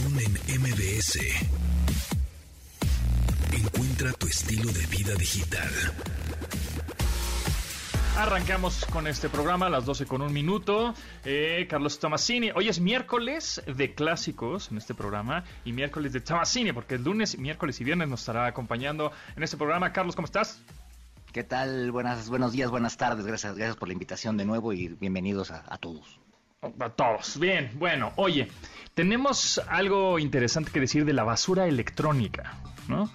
Pontón en MBS. Encuentra tu estilo de vida digital. Arrancamos con este programa a las 12 con un minuto. Eh, Carlos Tomasini. Hoy es miércoles de clásicos en este programa y miércoles de Tomasini, porque el lunes, miércoles y viernes nos estará acompañando en este programa. Carlos, ¿cómo estás? ¿Qué tal? Buenas, buenos días, buenas tardes. Gracias, gracias por la invitación de nuevo y bienvenidos a, a todos. A todos. Bien, bueno, oye, tenemos algo interesante que decir de la basura electrónica, ¿no?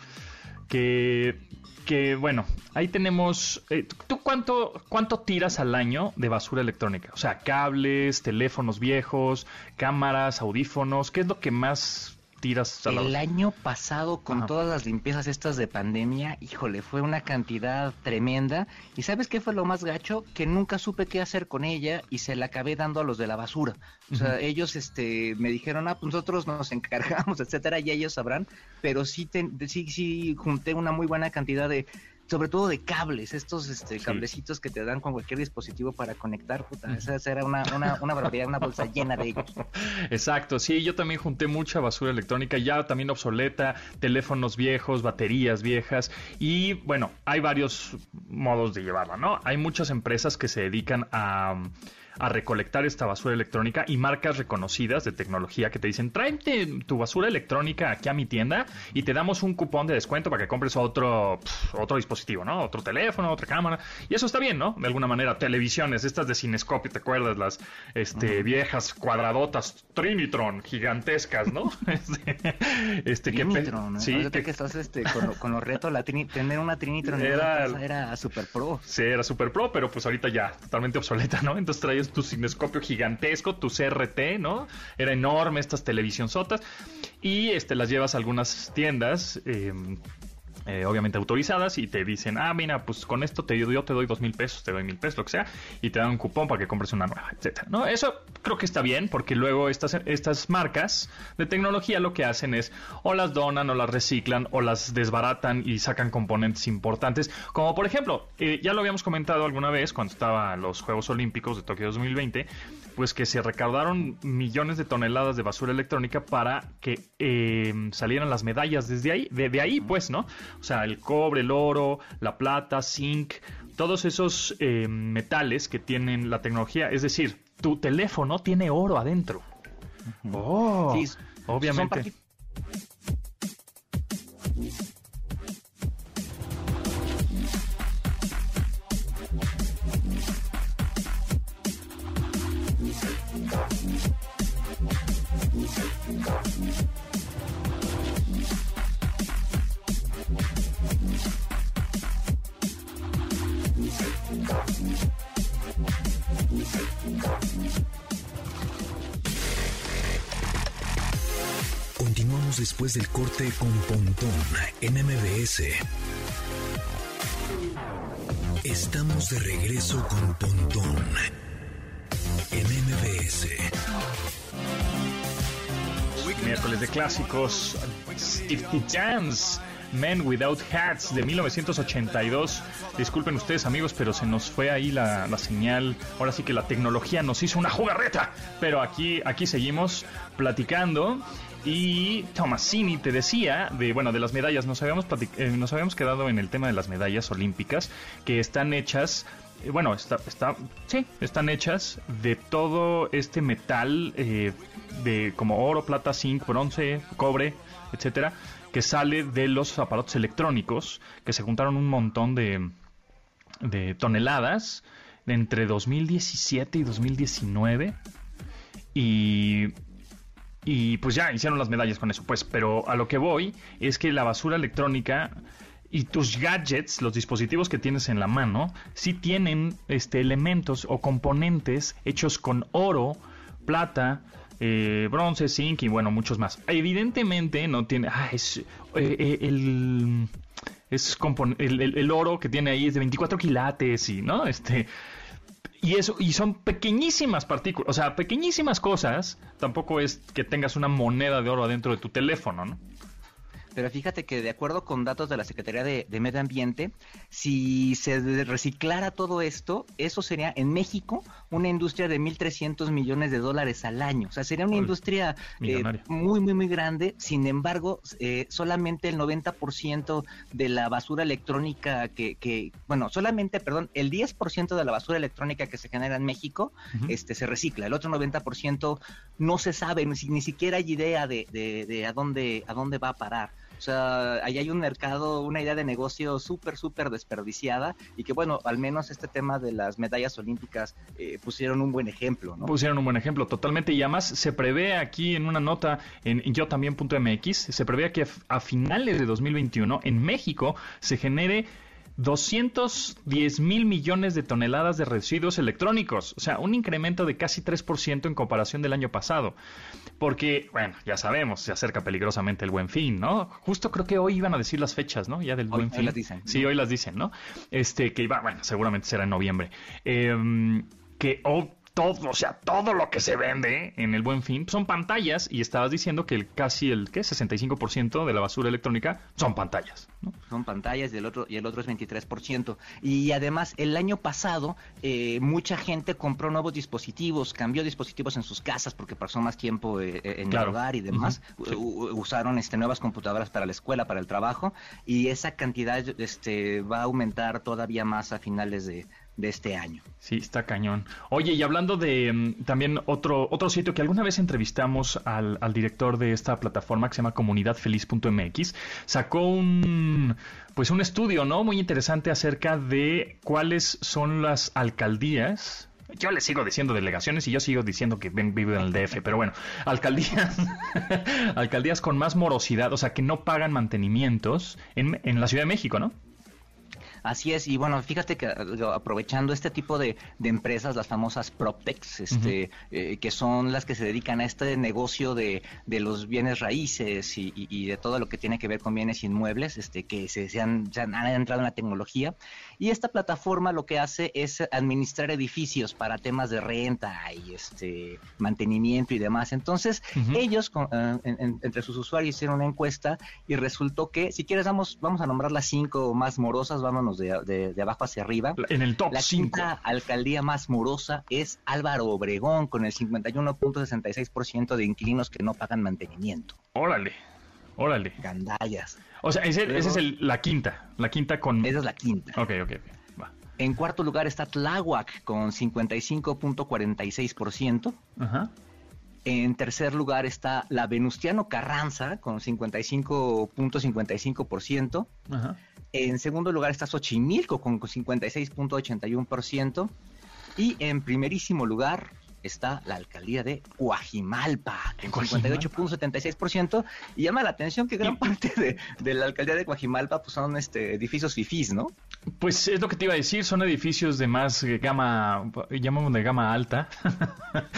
Que, que bueno, ahí tenemos... eh, ¿Tú cuánto, cuánto tiras al año de basura electrónica? O sea, cables, teléfonos viejos, cámaras, audífonos, ¿qué es lo que más tiras El año pasado, con Ajá. todas las limpiezas estas de pandemia, híjole, fue una cantidad tremenda. ¿Y sabes qué fue lo más gacho? Que nunca supe qué hacer con ella y se la acabé dando a los de la basura. O sea, ellos este, me dijeron, ah, pues nosotros nos encargamos, etcétera, y ellos sabrán. Pero sí, ten- sí, sí junté una muy buena cantidad de sobre todo de cables, estos este, Sí. cablecitos que te dan con cualquier dispositivo para conectar, puta, esa, esa era una, una, una barbaridad, una bolsa llena de ellos. Exacto, sí, yo también junté mucha basura electrónica, ya también obsoleta, teléfonos viejos, baterías viejas y bueno, hay varios modos de llevarla, ¿no? Hay muchas empresas que se dedican a, a recolectar esta basura electrónica y marcas reconocidas de tecnología que te dicen, tráete tu basura electrónica aquí a mi tienda y te damos un cupón de descuento para que compres otro, otro dispositivo, ¿no? Otro teléfono, otra cámara. Y eso está bien, ¿no? De alguna manera, televisiones, estas de Cinescopio, ¿te acuerdas? Las este, viejas cuadradotas Trinitron gigantescas, ¿no? Este, este que Trinitron, ¿no? sí, Ahorita que- que estás este, con, lo- con los retos, la trini- tener una Trinitron Era- era super pro. Sí, era super pro, pero pues ahorita ya totalmente obsoleta, ¿no? Entonces tu cinescopio gigantesco, tu CRT, ¿no? Era enorme estas televisión sotas y este las llevas a algunas tiendas. eh, eh, obviamente autorizadas y te dicen, ah, mira, pues con esto te, yo te doy dos mil pesos, te doy mil pesos, lo que sea, y te dan un cupón para que compres una nueva, etcétera. ¿no? Eso creo que está bien, porque luego estas, estas marcas de tecnología lo que hacen es o las donan, o las reciclan, o las desbaratan y sacan componentes importantes, como por ejemplo, eh, ya lo habíamos comentado alguna vez cuando estaban los Juegos Olímpicos de Tokio 2020, pues que se recaudaron millones de toneladas de basura electrónica para que eh, salieran las medallas desde ahí, de, de ahí pues, ¿no? O sea, el cobre, el oro, la plata, zinc, todos esos eh, metales que tienen la tecnología, es decir, tu teléfono tiene oro adentro. Oh, Sí, obviamente. Después del corte con Pontón en MBS. Estamos de regreso con Pontón en MBS. Miércoles de clásicos, Steve Jams, Men Without Hats de 1982. Disculpen ustedes amigos, pero se nos fue ahí la, la señal. Ahora sí que la tecnología nos hizo una jugarreta. Pero aquí, aquí seguimos platicando. Y Tomasini te decía de bueno de las medallas. Nos habíamos eh, nos habíamos quedado en el tema de las medallas olímpicas que están hechas eh, bueno, está, está, sí, están hechas de todo este metal eh, de como oro, plata, zinc, bronce, cobre, etcétera, que sale de los aparatos electrónicos que se juntaron un montón de, de toneladas entre 2017 y 2019 y y pues ya hicieron las medallas con eso, pues, pero a lo que voy es que la basura electrónica y tus gadgets, los dispositivos que tienes en la mano, sí tienen este elementos o componentes hechos con oro, plata, eh, bronce, zinc y bueno, muchos más. Evidentemente no tiene, ah, es eh, eh, el es el oro que tiene ahí es de 24 quilates y no, este y eso, y son pequeñísimas partículas, o sea, pequeñísimas cosas. Tampoco es que tengas una moneda de oro adentro de tu teléfono, ¿no? Pero fíjate que de acuerdo con datos de la Secretaría de, Medio Ambiente, si se reciclara todo esto, eso sería en México una industria de 1.300 millones de dólares al año. O sea, sería una industria eh, muy, muy, muy grande. Sin embargo, eh, solamente el 90% de la basura electrónica que, que, bueno, solamente, perdón, el 10% de la basura electrónica que se genera en México este, se recicla. El otro 90% no se sabe, ni, ni siquiera hay idea de, de, de a, dónde, a dónde va a parar. O sea, ahí hay un mercado, una idea de negocio súper, súper desperdiciada y que bueno, al menos este tema de las medallas olímpicas eh, pusieron un buen ejemplo, ¿no? Pusieron un buen ejemplo, totalmente. Y además se prevé aquí en una nota en yo también.mx, se prevé que a finales de 2021 en México se genere 210 mil millones de toneladas de residuos electrónicos, o sea, un incremento de casi 3% en comparación del año pasado. Porque, bueno, ya sabemos, se acerca peligrosamente el buen fin, ¿no? Justo creo que hoy iban a decir las fechas, ¿no? Ya del buen fin. Hoy las dicen. Sí, hoy las dicen, ¿no? Este, que iba, bueno, seguramente será en noviembre. Eh, que todo, o sea, todo lo que se vende en el Buen Fin son pantallas y estabas diciendo que el casi el ¿qué? 65% de la basura electrónica son pantallas, ¿no? Son pantallas y el otro y el otro es 23%. Y además el año pasado eh, mucha gente compró nuevos dispositivos, cambió dispositivos en sus casas porque pasó más tiempo eh, eh, en el hogar y demás. Usaron este nuevas computadoras para la escuela, para el trabajo y esa cantidad este va a aumentar todavía más a finales de de este año. Sí, está cañón. Oye, y hablando de mm, también otro, otro sitio que alguna vez entrevistamos al, al director de esta plataforma que se llama comunidadfeliz.mx, sacó un pues un estudio, ¿no? Muy interesante acerca de cuáles son las alcaldías yo le sigo diciendo delegaciones y yo sigo diciendo que vivo en el DF, pero bueno, alcaldías, alcaldías con más morosidad, o sea, que no pagan mantenimientos en, en la Ciudad de México, ¿no? Así es, y bueno, fíjate que aprovechando este tipo de, empresas, las famosas PropTechs, este, eh, que son las que se dedican a este negocio de, los bienes raíces y, de todo lo que tiene que ver con bienes inmuebles, este, que se, han, han, entrado en la tecnología. Y esta plataforma lo que hace es administrar edificios para temas de renta y este mantenimiento y demás. Entonces, ellos, eh, entre sus usuarios, hicieron una encuesta y resultó que, si quieres, vamos, vamos a nombrar las cinco más morosas, vámonos de, abajo hacia arriba. En el top La quinta alcaldía más morosa es Álvaro Obregón, con el 51.66% de inquilinos que no pagan mantenimiento. Órale, órale. Gandallas. O sea, esa es la quinta, la quinta con... Esa es la quinta. Ok, ok, Va. En cuarto lugar está Tláhuac con 55.46%. Ajá. En tercer lugar está la Venustiano Carranza con 55.55%. Ajá. En segundo lugar está Xochimilco con 56.81%. Y en primerísimo lugar está la alcaldía de Guajimalpa, con 58.76%. Y llama la atención que gran parte de, de, la alcaldía de Guajimalpa pues, son este, edificios fifís, ¿no? Pues es lo que te iba a decir, son edificios de más gama, llamamos de gama alta.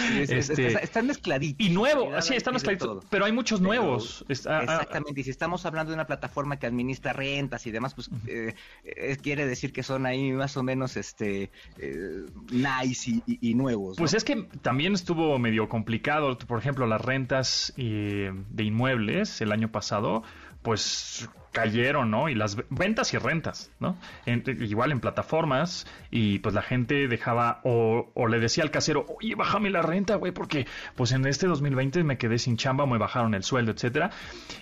este, están mezcladitos. Y nuevos, sí, están mezcladitos, pero hay muchos nuevos. Ah, ah, exactamente, y si estamos hablando de una plataforma que administra rentas y demás, pues eh, eh, quiere decir que son ahí más o menos este eh, nice y, nuevos. Pues es que también estuvo medio complicado, por ejemplo, las rentas de inmuebles el año pasado, pues cayeron, ¿no? Y las ventas y rentas, ¿no? igual en plataformas y pues la gente dejaba o, le decía al casero, oye, bájame la renta, güey, porque pues en este 2020 me quedé sin chamba, me bajaron el sueldo, etcétera.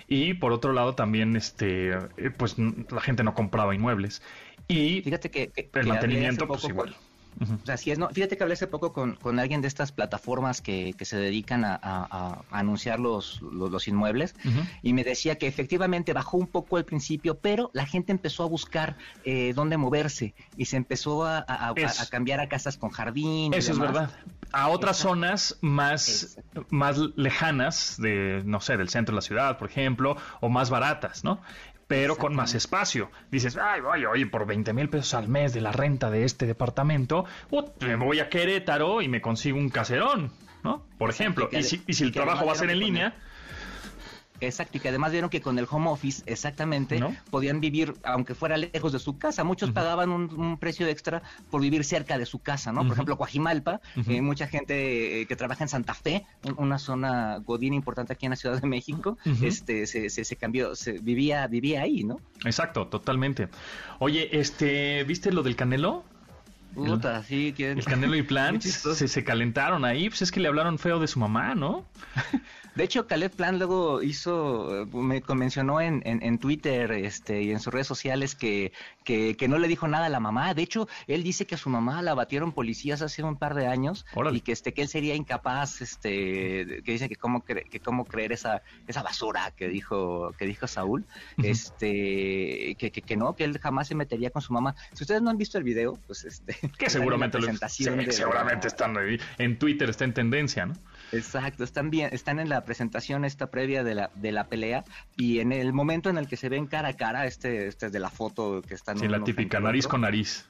Y por otro lado también, este, eh, pues la gente no compraba inmuebles. Y Fíjate que, el mantenimiento, pues igual. O sea, es, ¿no? Fíjate que hablé hace poco con, con alguien de estas plataformas que, que se dedican a, anunciar los, los, inmuebles y me decía que efectivamente bajó un poco al principio, pero la gente empezó a buscar eh, dónde moverse y se empezó a, cambiar a casas con jardín. Eso es verdad. A otras zonas más, más lejanas de, no sé, del centro de la ciudad, por ejemplo, o más baratas, ¿no? Pero con más espacio. Dices, ay, oye, oye, por 20 mil pesos al mes de la renta de este departamento, me voy a Querétaro y me consigo un caserón, ¿no? Por ejemplo, y, si, el trabajo va a ser en línea, Exacto, y que además vieron que con el home office, exactamente, podían vivir, aunque fuera lejos de su casa. Muchos pagaban un, precio extra por vivir cerca de su casa, ¿no? Por ejemplo, Coajimalpa, eh, mucha gente eh, que trabaja en Santa Fe, una zona godín importante aquí en la Ciudad de México, este, se, se, cambió, se vivía, vivía ahí, ¿no? Exacto, totalmente. Oye, este, ¿viste lo del Canelo? Puta, sí, El Canelo y Plant se, se, calentaron ahí, pues es que le hablaron feo de su mamá, ¿no? De hecho, Caleb Plan luego hizo, me mencionó en, en, Twitter este, y en sus redes sociales que, que, no le dijo nada a la mamá. De hecho, él dice que a su mamá la batieron policías hace un par de años y que, este, que él sería incapaz, este, que dice que cómo, que cómo creer esa, esa basura que dijo, que dijo Saúl, este, que, que, no, que él jamás se metería con su mamá. Si ustedes no han visto el video, pues este... Que seguramente, lo, seguramente están en Twitter, está en tendencia, ¿no? Exacto, están bien, están en la presentación esta previa de la, de la pelea y en el momento en el que se ven cara a cara, este, este es de la foto que están... Sí, la típica, nariz con nariz.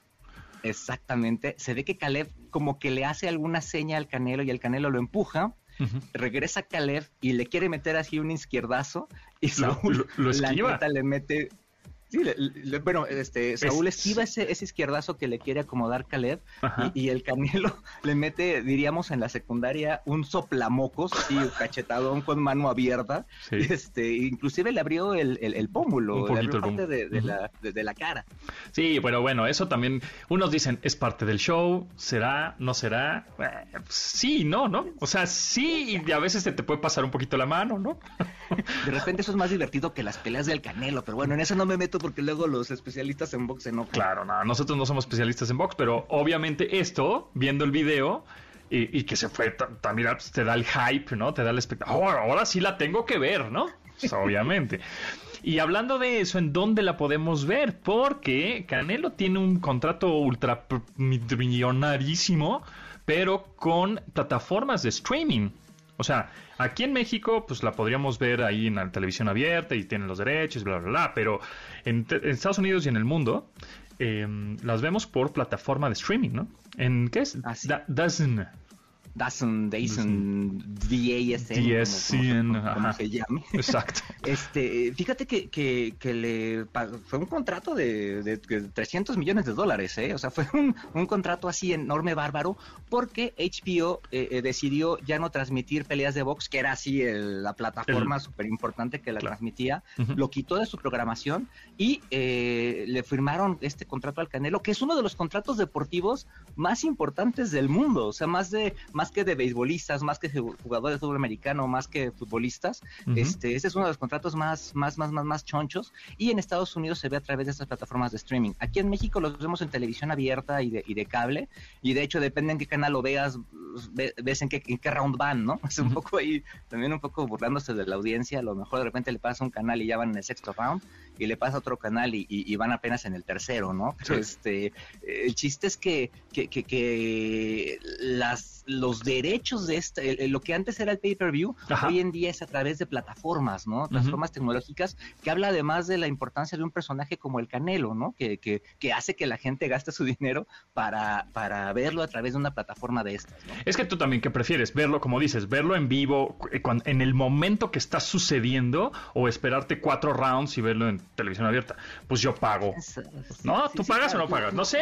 Exactamente, se ve que Caleb como que le hace alguna seña al Canelo y el Canelo lo empuja, regresa Caleb y le quiere meter así un izquierdazo y Saúl lo, esquiva. le mete Sí, bueno, este, Saúl esquiva ese, ese, izquierdazo que le quiere acomodar Caleb y, el Canelo le mete, diríamos en la secundaria, un soplamocos, así cachetadón con mano abierta. Este, inclusive le abrió el, el, pómulo, le abrió parte de, la, de, la cara. Sí, pero bueno, eso también, unos dicen, es parte del show, será, no será. Eh, sí, no, ¿no? O sea, sí, y a veces se te puede pasar un poquito la mano, ¿no? De repente eso es más divertido que las peleas del Canelo, pero bueno, en eso no me meto porque luego los especialistas en box se enojan. Claro, no, nosotros no somos especialistas en box, pero obviamente esto, viendo el video, y, que se fue también pues, te da el hype, ¿no? Te da el espectáculo. Ahora sí la tengo que ver, ¿no? Pues, obviamente. Y hablando de eso, ¿en dónde la podemos ver? Porque Canelo tiene un contrato ultra millonarísimo, pero con plataformas de streaming. O sea, aquí en México, pues la podríamos ver ahí en la televisión abierta y tienen los derechos, bla, bla, bla. Pero en, Estados Unidos y en el mundo, em, las vemos por plataforma de streaming, ¿no? ¿En qué es? Ah, Dozen. Dazen, Dazen, DASN, como, se llame. Exacto. este, fíjate que, que, que le fue un contrato de, de, 300 millones de dólares, ¿eh? O sea, fue un, un contrato así enorme, bárbaro, porque HBO eh, eh, decidió ya no transmitir peleas de box, que era así la plataforma súper importante que la transmitía, lo quitó de su programación y eh, le firmaron este contrato al Canelo, que es uno de los contratos deportivos más importantes del mundo, o sea, más de más que de beisbolistas, más que jugadores de fútbol americano, más que futbolistas. Este, este es uno de los contratos más, más, más, más, más chonchos y en Estados Unidos se ve a través de estas plataformas de streaming. Aquí en México los vemos en televisión abierta y de, y de cable y de hecho depende en qué canal lo veas, ves en qué, en qué round van, ¿no? Es un poco ahí, también un poco burlándose de la audiencia, a lo mejor de repente le pasa un canal y ya van en el sexto round y le pasa a otro canal y, van apenas en el tercero, ¿no? este, el chiste es que, que, que, las, los derechos de este, lo que antes era el pay-per-view, hoy en día es a través de plataformas, ¿no? Plataformas tecnológicas, que habla además de la importancia de un personaje como el Canelo, ¿no? Que, que, que hace que la gente gaste su dinero para, para verlo a través de una plataforma de estas, ¿no? Es que tú también, ¿qué prefieres? Verlo, como dices, verlo en vivo, eh, en el momento que está sucediendo, o esperarte cuatro rounds y verlo en televisión abierta. Pues yo pago. ¿No? ¿Tú pagas o no pagas? No sé,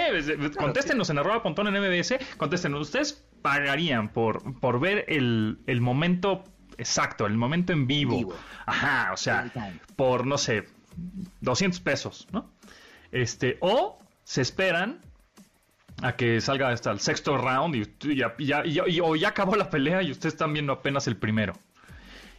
contéstenos en arroba pontón en MBS, contéstenos. ¿Ustedes pagarían por, por ver el, el momento exacto, el momento en vivo? Ajá, o sea, por, no sé, 200 pesos, ¿no? Este, o se esperan a que salga hasta el sexto round y, ya, ya, o ya acabó la pelea y ustedes están viendo apenas el primero.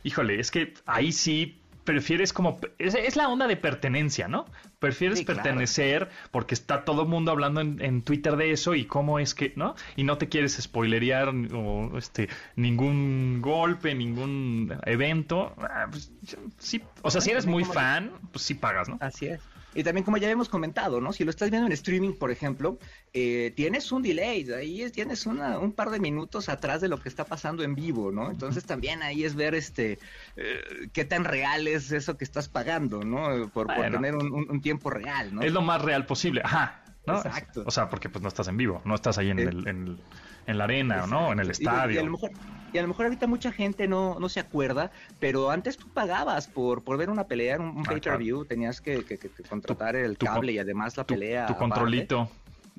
Híjole, es que ahí sí prefieres como... Es, la onda de pertenencia, ¿no? Prefieres pertenecer porque está todo el mundo hablando en, Twitter de eso y cómo es que, ¿no? Y no te quieres spoilerear o este ningún golpe, ningún evento. Ah, pues, sí, o sea, si eres muy fan, pues sí pagas, ¿no? Así es. Y también, como ya hemos comentado, ¿no? Si lo estás viendo en streaming, por ejemplo, eh, tienes un delay, ahí tienes un par de minutos atrás de lo que está pasando en vivo, ¿no? Entonces también ahí es ver este eh, qué tan real es eso que estás pagando, ¿no? Por, tener un, tiempo real, ¿no? Es lo más real posible, ajá. ¿no? Exacto. O sea, porque pues no estás en vivo, no estás ahí en, eh, el, en, la arena, ¿no? En el estadio. Y, a lo mejor Y a lo mejor ahorita mucha gente no, no se acuerda, pero antes tú pagabas por, por ver una pelea, un, un pay-per-view, tenías que, que- que contratar el tu cable y además la Tu, pelea. tu controlito.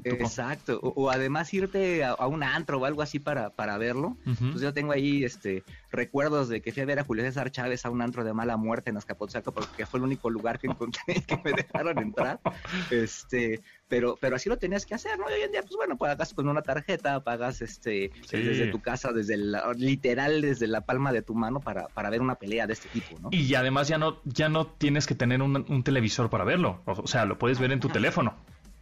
Exacto, o, o además irte a, a un antro o algo así para, para verlo. Pues yo tengo ahí este recuerdos de que fui a ver a Julio César Chávez a un antro de mala muerte en Azcapotzalco porque fue el único lugar que encontré que me dejaron entrar. Este, pero, pero así lo tenías que hacer, ¿no? Y hoy en día, pues bueno, pagas con una tarjeta, pagas este Sí. desde tu casa, desde la, literal desde la palma de tu mano para, para ver una pelea de este tipo, ¿no? Y además ya no, ya no tienes que tener un, un televisor para verlo. O, sea, lo puedes ver en tu teléfono.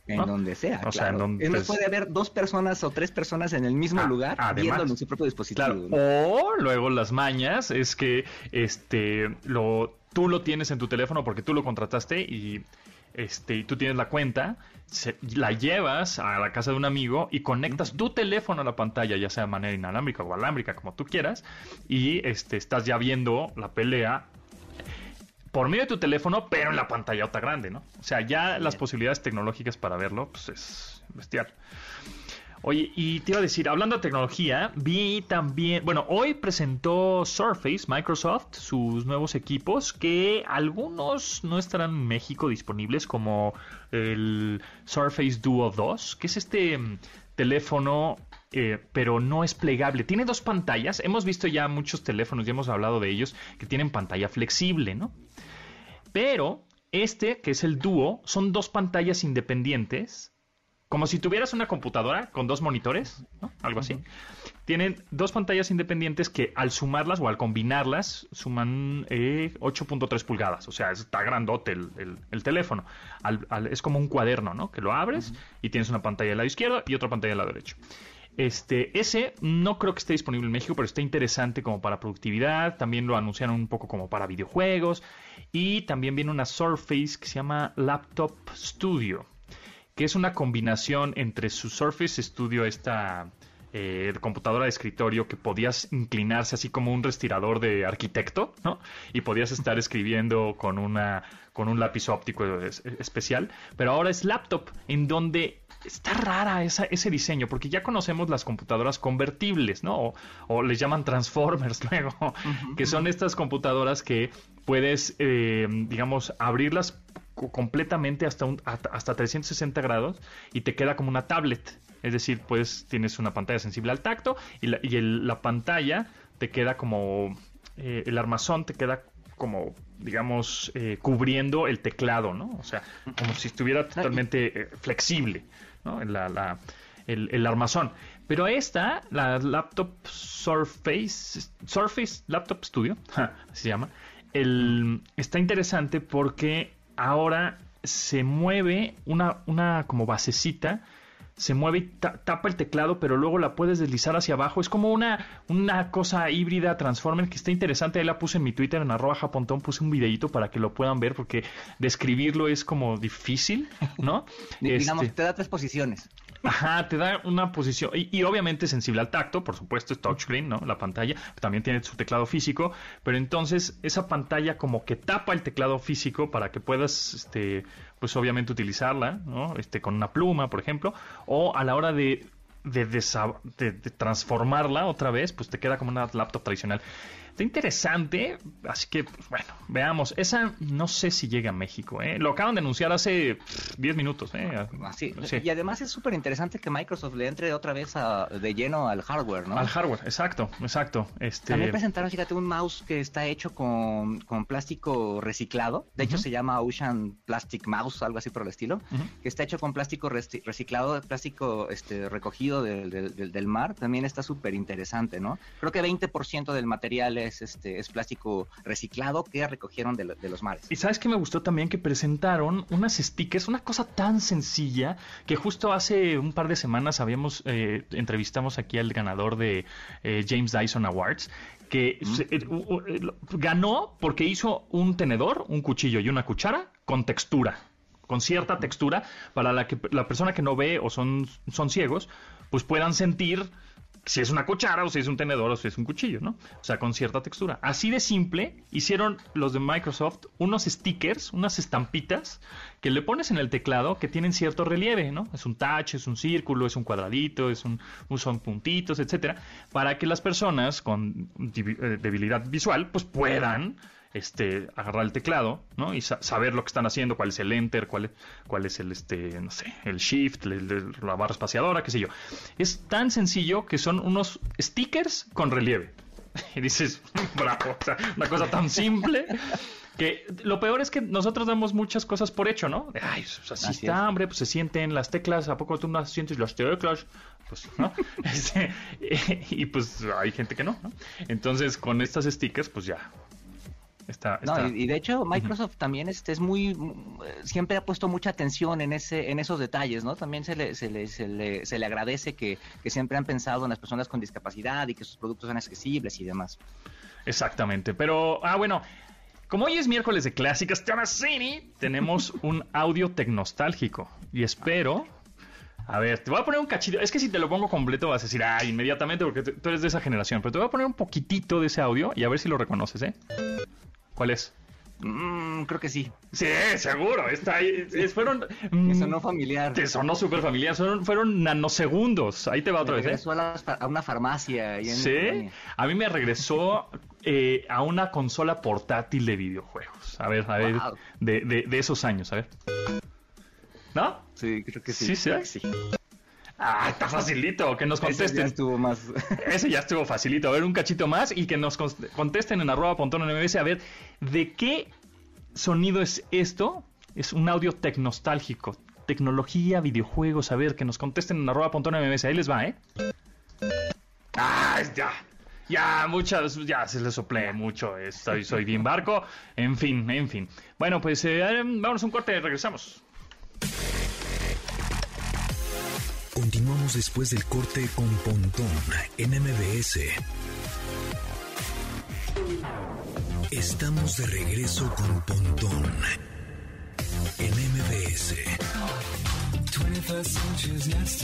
En ¿no? donde sea. O sea, en donde- Es más, pues- puede haber dos personas o tres personas en el mismo Ah, lugar además. viéndolo en su propio dispositivo. Claro. ¿no? O luego las mañas es que este lo tú lo tienes en tu teléfono porque tú lo contrataste y este y tú tienes la cuenta, se- la llevas a la casa de un amigo y conectas tu teléfono a la pantalla, ya sea de manera inalámbrica o alámbrica, como tú quieras, y este estás ya viendo la pelea por medio de tu teléfono, pero en la pantalla otra grande, ¿no? O sea, ya las posibilidades tecnológicas para verlo, pues es bestial. Oye, y te iba a decir, hablando de tecnología, vi también, bueno, hoy presentó Surface, Microsoft, sus nuevos equipos, que algunos no estarán en México disponibles, como el Surface Duo 2, que es este mm, teléfono, eh, pero no es plegable. Tiene dos pantallas, hemos visto ya muchos teléfonos, ya hemos hablado de ellos, que tienen pantalla flexible, ¿no? Pero este, que es el Duo, son dos pantallas independientes como si tuvieras una computadora con dos monitores, ¿no? algo así. Tienen dos pantallas independientes que al sumarlas o al combinarlas suman eh, 8.3 pulgadas. O sea, está grandote el, el- el teléfono. Al- al- es como un cuaderno, ¿no? Que lo abres y tienes una pantalla del lado izquierdo y otra pantalla del lado derecho. Este, ese no creo que esté disponible en México, pero está interesante como para productividad. También lo anunciaron un poco como para videojuegos. Y también viene una Surface que se llama Laptop Studio que es una combinación entre su Surface Studio, esta eh, computadora de escritorio que podías inclinarse así como un respirador de arquitecto, ¿no? Y podías estar escribiendo con una con un lápiz óptico es- especial, pero ahora es laptop, en donde está rara esa- ese diseño, porque ya conocemos las computadoras convertibles, ¿no? O, o les llaman transformers luego, que son estas computadoras que puedes, eh, digamos, abrirlas completamente hasta, un, hasta hasta 360 grados y te queda como una tablet. Es decir, pues tienes una pantalla sensible al tacto y la, y el- la pantalla te queda como, eh, el armazón te queda como, digamos, eh, cubriendo el teclado, ¿no? O sea, como si estuviera totalmente eh, flexible, ¿no? La, la- el, el armazón. Pero esta, la laptop Surface, Surface Laptop Studio, así se llama, el, está interesante porque ahora se mueve una, una como basecita, se mueve y ta- tapa el teclado, pero luego la puedes deslizar hacia abajo. Es como una, una cosa híbrida Transformer que está interesante. Ahí la puse en mi Twitter, en arroba japontón, puse un videito para que lo puedan ver, porque describirlo es como difícil, ¿no? Di- Digamos, Este- te da tres posiciones. Ajá, te da una posición y, y obviamente sensible al tacto, por supuesto es touchscreen, ¿no? La pantalla también tiene su teclado físico, pero entonces esa pantalla como que tapa el teclado físico para que puedas, este, pues obviamente utilizarla, ¿no? Este, con una pluma, por ejemplo, o a la hora de de, de- de transformarla otra vez, pues te queda como una laptop tradicional. Está interesante, así que, bueno, veamos. Esa no sé si llega a México, ¿eh? Lo acaban de anunciar hace pff, 10 minutos, ¿eh? Así. Sí. Y además es súper interesante que Microsoft le entre otra vez a- de lleno al hardware, ¿no? Al hardware, exacto, exacto. Este, También presentaron, fíjate, un mouse que está hecho con, con plástico reciclado. De hecho, se llama Ocean Plastic Mouse, algo así por el estilo. Que está hecho con plástico reci- reciclado, plástico este, recogido del, del- del- del mar. También está súper interesante, ¿no? Creo que 20% del material es, este, es plástico reciclado que recogieron de, lo- de los mares. Y sabes que me gustó también que presentaron unas stickers, una cosa tan sencilla que justo hace un par de semanas habíamos eh, entrevistamos aquí al ganador de eh, James Dyson Awards que se- eh, ganó porque hizo un tenedor, un cuchillo y una cuchara con textura, con cierta textura para la que la persona que no ve o son son ciegos pues puedan sentir si es una cuchara o si es un tenedor o si es un cuchillo, ¿no? O sea, con cierta textura. Así de simple, hicieron los de Microsoft unos stickers, unas estampitas que le pones en el teclado que tienen cierto relieve, ¿no? Es un touch, es un círculo, es un cuadradito, es un, son puntitos, etcétera, para que las personas con eh, debilidad visual pues puedan este, agarrar el teclado, ¿no? Y saber lo que están haciendo, cuál es el enter, cuál es, cuál es el, este, no sé, el shift, la barra espaciadora, qué sé yo. Es tan sencillo que son unos stickers con relieve. Y dices, bravo, o sea, una cosa tan simple. Que lo peor es que nosotros damos muchas cosas por hecho, ¿no? Ay, pues así, está, hombre, pues se sienten las teclas, ¿a poco tú no sientes las teclas? Pues, ¿no? Este, y pues hay gente que no, ¿no? Entonces, con estas stickers, pues ya, no, y, de hecho Microsoft también este, es muy, siempre ha puesto mucha atención en ese, en esos detalles, ¿no? También se le, se le, se le, se le agradece que, siempre han pensado en las personas con discapacidad y que sus productos sean accesibles y demás. Exactamente, pero, ah, bueno, como hoy es miércoles de clásicas City, tenemos un audio tecnostálgico y espero a ver, te voy a poner un cachito. Es que si te lo pongo completo vas a decir, ah, inmediatamente porque tú eres de esa generación. Pero te voy a poner un poquitito de ese audio y a ver si lo reconoces, ¿eh? ¿Cuál es? Mm, creo que sí. Sí, seguro. Está ahí. fueron. Mm, sonó familiar. Te sonó súper familiar. fueron nanosegundos. Ahí te va otra vez. ¿eh? a, una farmacia. sí. A mí me regresó eh, a una consola portátil de videojuegos. A ver, a ver. De, de, esos años, a ver. ¿No? Sí, creo que sí. Sí, sí. Ah, está facilito, que nos contesten. Ese ya estuvo más. Ese ya estuvo facilito. A ver, un cachito más y que nos contesten en arroba MBS. A ver, ¿de qué sonido es esto? Es un audio tecnostálgico. Tecnología, videojuegos. A ver, que nos contesten en arroba MBS. Ahí les va, ¿eh? Ah, ya. Ya, muchas, ya se les soplé mucho. Estoy, soy bien barco. En fin, en fin. Bueno, pues eh, vámonos un corte, regresamos. Continuamos después del corte con Pontón en MBS. Estamos de regreso con Pontón en MBS.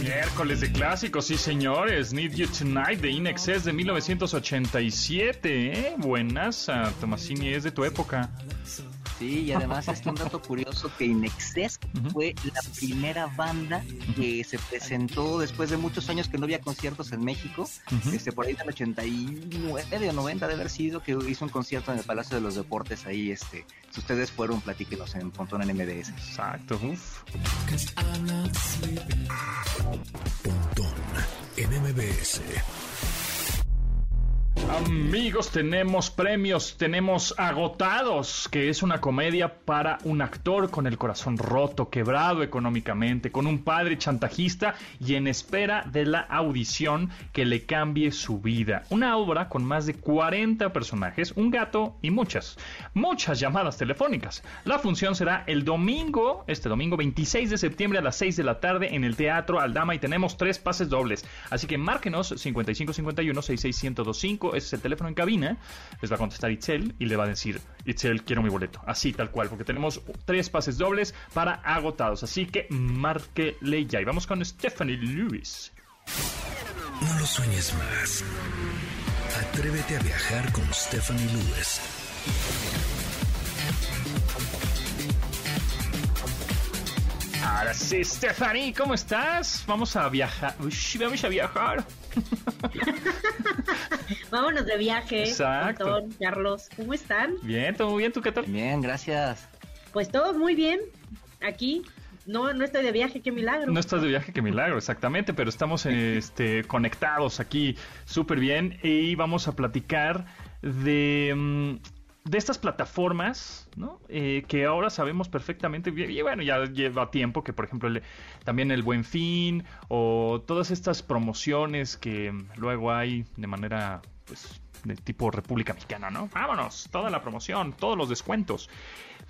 Miércoles de clásicos, sí señores. Need You Tonight de Inexcess de 1987. ¿eh? Buenas, Tomasini, es de tu época. Sí, y además es un dato curioso que Inexcess fue la primera banda que se presentó después de muchos años que no había conciertos en México. este, por ahí del 89 o 90 de haber sido que hizo un concierto en el Palacio de los Deportes ahí. este Si ustedes fueron, platíquenos en Pontón en MDS. Exacto. Pontón en MBS. Amigos, tenemos premios, tenemos Agotados, que es una comedia para un actor con el corazón roto, quebrado económicamente, con un padre chantajista y en espera de la audición que le cambie su vida. Una obra con más de 40 personajes, un gato y muchas, muchas llamadas telefónicas. La función será el domingo, este domingo 26 de septiembre a las 6 de la tarde en el Teatro Aldama y tenemos tres pases dobles. Así que márquenos 5551 66125 ese es el teléfono en cabina, les va a contestar Itzel y le va a decir, Itzel, quiero mi boleto. Así, tal cual, porque tenemos tres pases dobles para agotados. Así que márquele ya. Y vamos con Stephanie Lewis. No lo sueñes más. Atrévete a viajar con Stephanie Lewis. Ahora sí, Stephanie, ¿cómo estás? Vamos a viajar. Uy, vamos a viajar. Vámonos de viaje. Exacto. Carlos, ¿cómo están? Bien, todo muy bien. ¿Tú qué tal? Bien, gracias. Pues todo muy bien. Aquí no, no estoy de viaje, qué milagro. No estás de viaje, qué milagro, exactamente, pero estamos este, conectados aquí súper bien y vamos a platicar de... Mm, de estas plataformas, ¿no? Eh, que ahora sabemos perfectamente, y bueno, ya lleva tiempo que, por ejemplo, también el Buen Fin o todas estas promociones que luego hay de manera, pues, de tipo República Mexicana, ¿no? Vámonos, toda la promoción, todos los descuentos.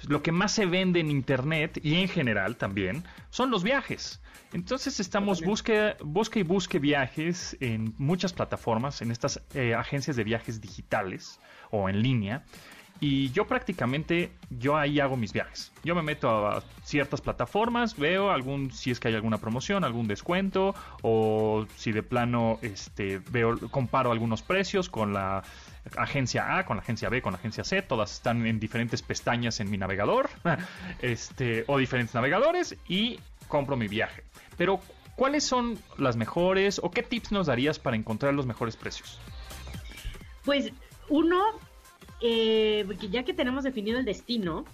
Lo que más se vende en Internet y en general también son los viajes. Entonces estamos busque, busque y busque viajes en muchas plataformas, en estas eh, agencias de viajes digitales o en línea y yo prácticamente, yo ahí hago mis viajes. Yo me meto a ciertas plataformas, veo algún, si es que hay alguna promoción, algún descuento, o si de plano, este, veo, comparo algunos precios con la agencia A, con la agencia B, con la agencia C, todas están en diferentes pestañas en mi navegador, este, o diferentes navegadores, y compro mi viaje. Pero, ¿cuáles son las mejores o qué tips nos darías para encontrar los mejores precios? Pues uno, eh, ya que tenemos definido el destino,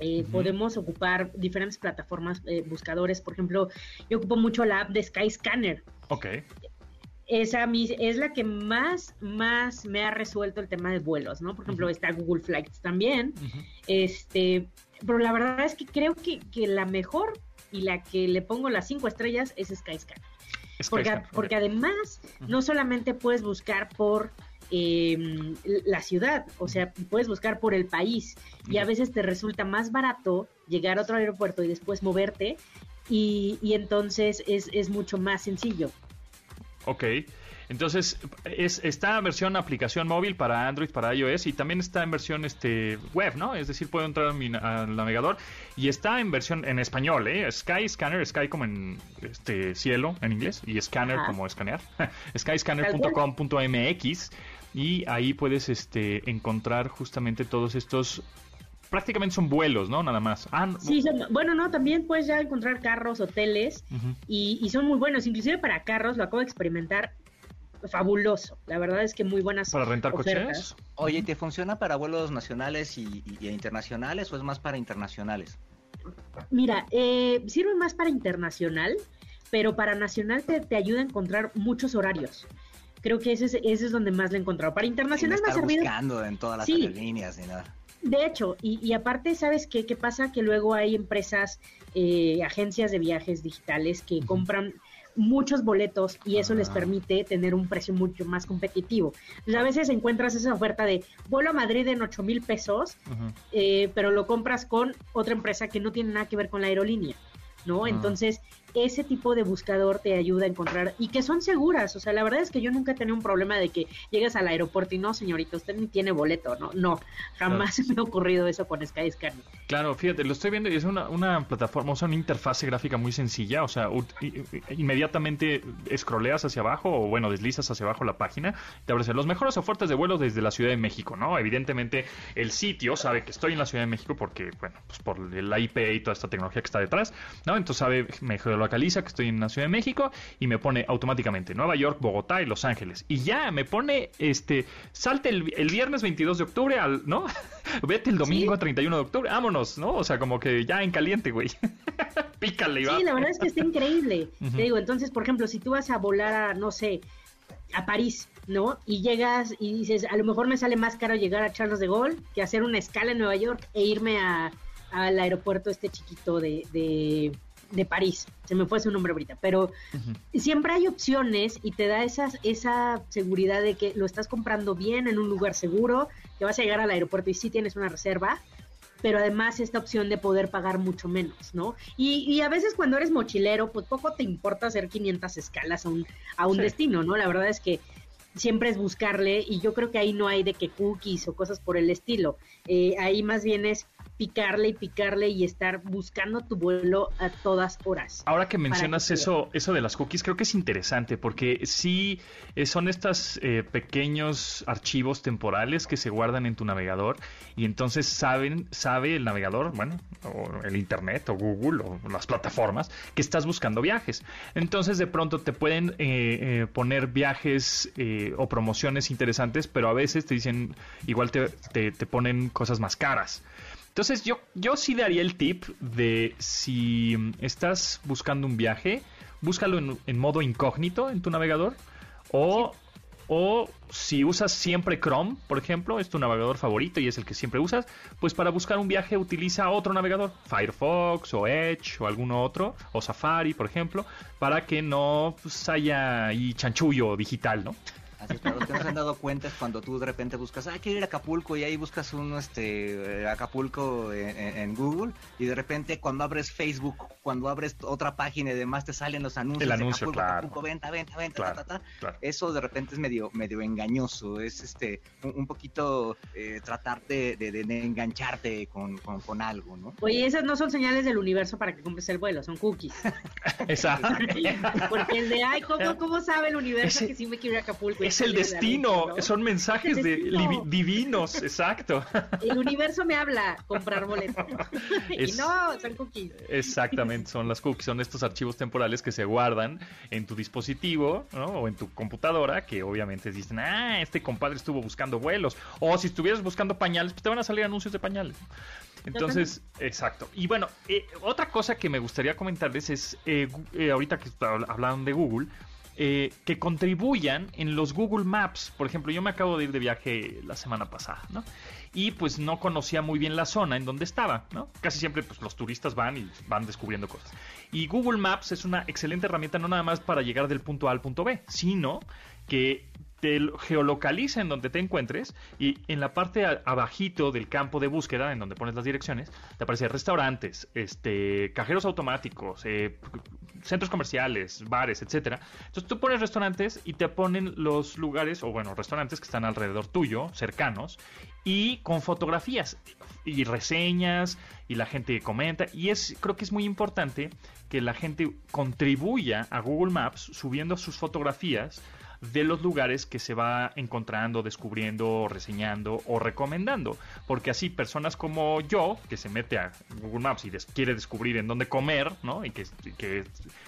eh, podemos ocupar diferentes plataformas, eh, buscadores. Por ejemplo, yo ocupo mucho la app de Skyscanner. Ok. Esa es la que más, más me ha resuelto el tema de vuelos, ¿no? Por ejemplo, está Google Flights también. Este, pero la verdad es que creo que, que, la mejor y la que le pongo las cinco estrellas es Skyscanner. Porque, porque además, no solamente puedes buscar por eh, la ciudad, o sea, puedes buscar por el país y a veces te resulta más barato llegar a otro aeropuerto y después moverte y, y entonces es, es, mucho más sencillo. Ok. Entonces, es, está en versión aplicación móvil para Android, para iOS y también está en versión este web, ¿no? Es decir, puedo entrar a mi, al navegador y está en versión en español, ¿eh? Sky Scanner, Sky como en este cielo en inglés y Scanner como escanear. skyscanner.com.mx y ahí puedes este encontrar justamente todos estos prácticamente son vuelos, ¿no? Nada más. Ah, sí, bueno, no, también puedes ya encontrar carros, hoteles y, son muy buenos. Inclusive para carros, lo acabo de experimentar, fabuloso. La verdad es que muy buenas. ¿Para rentar coches? Oye, ¿te funciona para vuelos nacionales y, internacionales o es más para internacionales? Mira, eh, sirve más para internacional, pero para nacional te, te ayuda a encontrar muchos horarios creo que ese es, ese es donde más lo he encontrado. Para internacional me ha servido. buscando en todas las sí. líneas nada. De hecho, y, y, aparte, ¿sabes qué? ¿Qué pasa? Que luego hay empresas, eh, agencias de viajes digitales que compran muchos boletos y eso les ah. permite tener un precio mucho más competitivo. a veces encuentras esa oferta de vuelo a Madrid en 8 mil pesos, eh, pero lo compras con otra empresa que no tiene nada que ver con la aerolínea. ¿no? Ah. Entonces, ese tipo de buscador te ayuda a encontrar y que son seguras. O sea, la verdad es que yo nunca he tenido un problema de que llegas al aeropuerto y no, señorita, usted ni tiene boleto, ¿no? No, jamás me ha ocurrido eso con Skyscanner. Claro, fíjate, lo estoy viendo y es una, una plataforma, o sea, una interfase gráfica muy sencilla. O sea, inmediatamente scrolleas hacia abajo o, bueno, deslizas hacia abajo la página, te aparecen los mejores ofertas de vuelos desde la Ciudad de México, ¿no? Evidentemente, el sitio sabe que estoy en la Ciudad de México porque, bueno, pues por la IP y toda esta tecnología que está detrás, ¿no? Entonces sabe mejor localiza que estoy en la Ciudad de México y me pone automáticamente Nueva York, Bogotá y Los Ángeles. Y ya me pone, este, salte el, viernes 22 de octubre al, ¿no? Vete el domingo 31 de octubre, vámonos, ¿no? O sea, como que ya en caliente, güey. Pícale, va. Sí, la verdad es que está increíble. Te digo, entonces, por ejemplo, si tú vas a volar a, no sé, a París, ¿no? Y llegas y dices, a lo mejor me sale más caro llegar a Charles de Gaulle que hacer una escala en Nueva York e irme a, al aeropuerto este chiquito de, de de París, se me fue su nombre ahorita, pero siempre hay opciones y te da esas, esa seguridad de que lo estás comprando bien en un lugar seguro, que vas a llegar al aeropuerto y sí tienes una reserva, pero además esta opción de poder pagar mucho menos, ¿no? Y, y a veces cuando eres mochilero, pues poco te importa hacer 500 escalas a un, a un destino, ¿no? La verdad es que siempre es buscarle y yo creo que ahí no hay de que cookies o cosas por el estilo. Eh, ahí más bien es picarle y picarle y estar buscando tu vuelo a todas horas. Ahora que mencionas eso, eso de las cookies, creo que es interesante porque sí eh, son estos eh, pequeños archivos temporales que se guardan en tu navegador y entonces saben, sabe el navegador, bueno, o el internet o Google o las plataformas que estás buscando viajes. Entonces de pronto te pueden eh, poner viajes o promociones interesantes, pero a veces te dicen, igual te, te, te ponen cosas más caras. Entonces yo, yo sí daría el tip de si estás buscando un viaje, búscalo en, modo incógnito en tu navegador o, o si usas siempre Chrome, por ejemplo, es tu navegador favorito y es el que siempre usas, pues para buscar un viaje utiliza otro navegador, Firefox o Edge o alguno otro, o Safari, por ejemplo, para que no pues, haya ahí chanchullo digital, ¿no? Así es, para los que no se han dado cuenta es cuando tú de repente buscas, ah, quiero ir a Acapulco y ahí buscas un este eh, Acapulco en, Google y de repente cuando abres Facebook, cuando abres otra página y demás te salen los anuncios El anuncio, de Acapulco, venta, venta, venta, ta, ta, ta. Eso de repente es medio medio engañoso, es este un, poquito eh, tratar de, de, engancharte con, con, algo, ¿no? Oye, esas no son señales del universo para que compres el vuelo, son cookies. Exacto. Porque el de, ay, ¿cómo, cómo sabe el universo que sí me quiero ir a Acapulco? Es el destino, son mensajes de divinos, exacto. El universo me habla, comprar boletos. y no, son cookies. Exactamente, son las cookies, son estos archivos temporales que se guardan en tu dispositivo o en tu computadora, que obviamente dicen, ah, este compadre estuvo buscando vuelos. O si estuvieras buscando pañales, pues te van a salir anuncios de pañales. Entonces, exacto. Y bueno, eh, otra cosa que me gustaría comentarles es, eh, eh, ahorita que hablaron de Google, eh, que contribuyan en los Google Maps. Por ejemplo, yo me acabo de ir de viaje la semana pasada, ¿no? Y pues no conocía muy bien la zona en donde estaba, ¿no? Casi siempre pues los turistas van y van descubriendo cosas. Y Google Maps es una excelente herramienta no nada más para llegar del punto A al punto B, sino que te geolocaliza en donde te encuentres y en la parte abajito del campo de búsqueda, en donde pones las direcciones, te aparecen restaurantes, este, cajeros automáticos, eh, centros comerciales, bares, etcétera. Entonces tú pones restaurantes y te ponen los lugares, o bueno, restaurantes que están alrededor tuyo, cercanos, y con fotografías y reseñas y la gente comenta y es creo que es muy importante que la gente contribuya a Google Maps subiendo sus fotografías de los lugares que se va encontrando, descubriendo, reseñando o recomendando. Porque así personas como yo, que se mete a Google Maps y quiere descubrir en dónde comer, ¿no? Y que,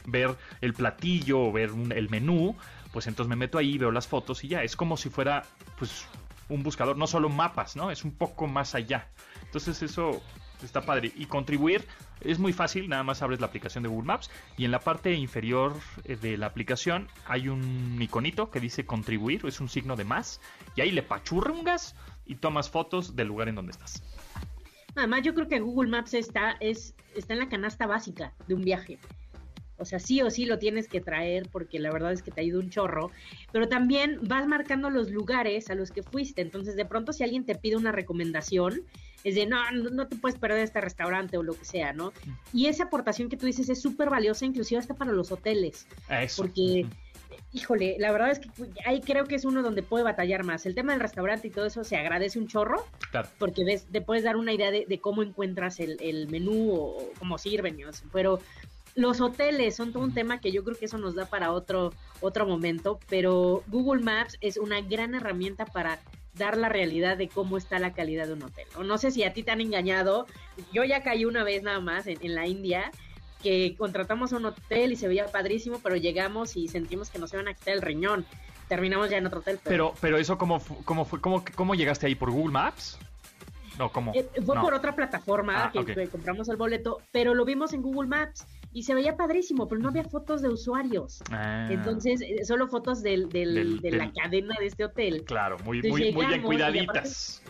ver el platillo o ver el menú, pues entonces me meto ahí, veo las fotos y ya. Es como si fuera, pues, un buscador, no solo mapas, ¿no? Es un poco más allá. Entonces eso está padre. Y contribuir es muy fácil, nada más abres la aplicación de Google Maps y en la parte inferior eh, de la aplicación hay un iconito que dice contribuir, es un signo de más, y ahí le pachurrungas y tomas fotos del lugar en donde estás. Además, yo creo que Google Maps está, es, está en la canasta básica de un viaje. O sea, sí o sí lo tienes que traer porque la verdad es que te ayuda un chorro. Pero también vas marcando los lugares a los que fuiste. Entonces, de pronto, si alguien te pide una recomendación, es de, no, no te puedes perder este restaurante o lo que sea, ¿no? Y esa aportación que tú dices es súper valiosa, inclusive hasta para los hoteles. Eso. Porque, híjole, la verdad es que ahí creo que es uno donde puede batallar más. El tema del restaurante y todo eso se agradece un chorro, claro. porque ves, te puedes dar una idea de, cómo encuentras el, menú o, cómo sirven, pero los hoteles son todo un tema que yo creo que eso nos da para otro, otro momento, pero Google Maps es una gran herramienta para dar la realidad de cómo está la calidad de un hotel. O no sé si a ti te han engañado. Yo ya caí una vez nada más en, la India que contratamos un hotel y se veía padrísimo, pero llegamos y sentimos que nos iban a quitar el riñón. Terminamos ya en otro hotel. Pero, pero, eso cómo, cómo fue, cómo, cómo llegaste ahí por Google Maps? No, ¿cómo? Eh, fue por otra plataforma ah, que, compramos el boleto, pero lo vimos en Google Maps y se veía padrísimo, pero no había fotos de usuarios. Ah. Entonces, eh, solo fotos del, del, de la cadena de este hotel. Claro, muy, muy, muy bien cuidaditas.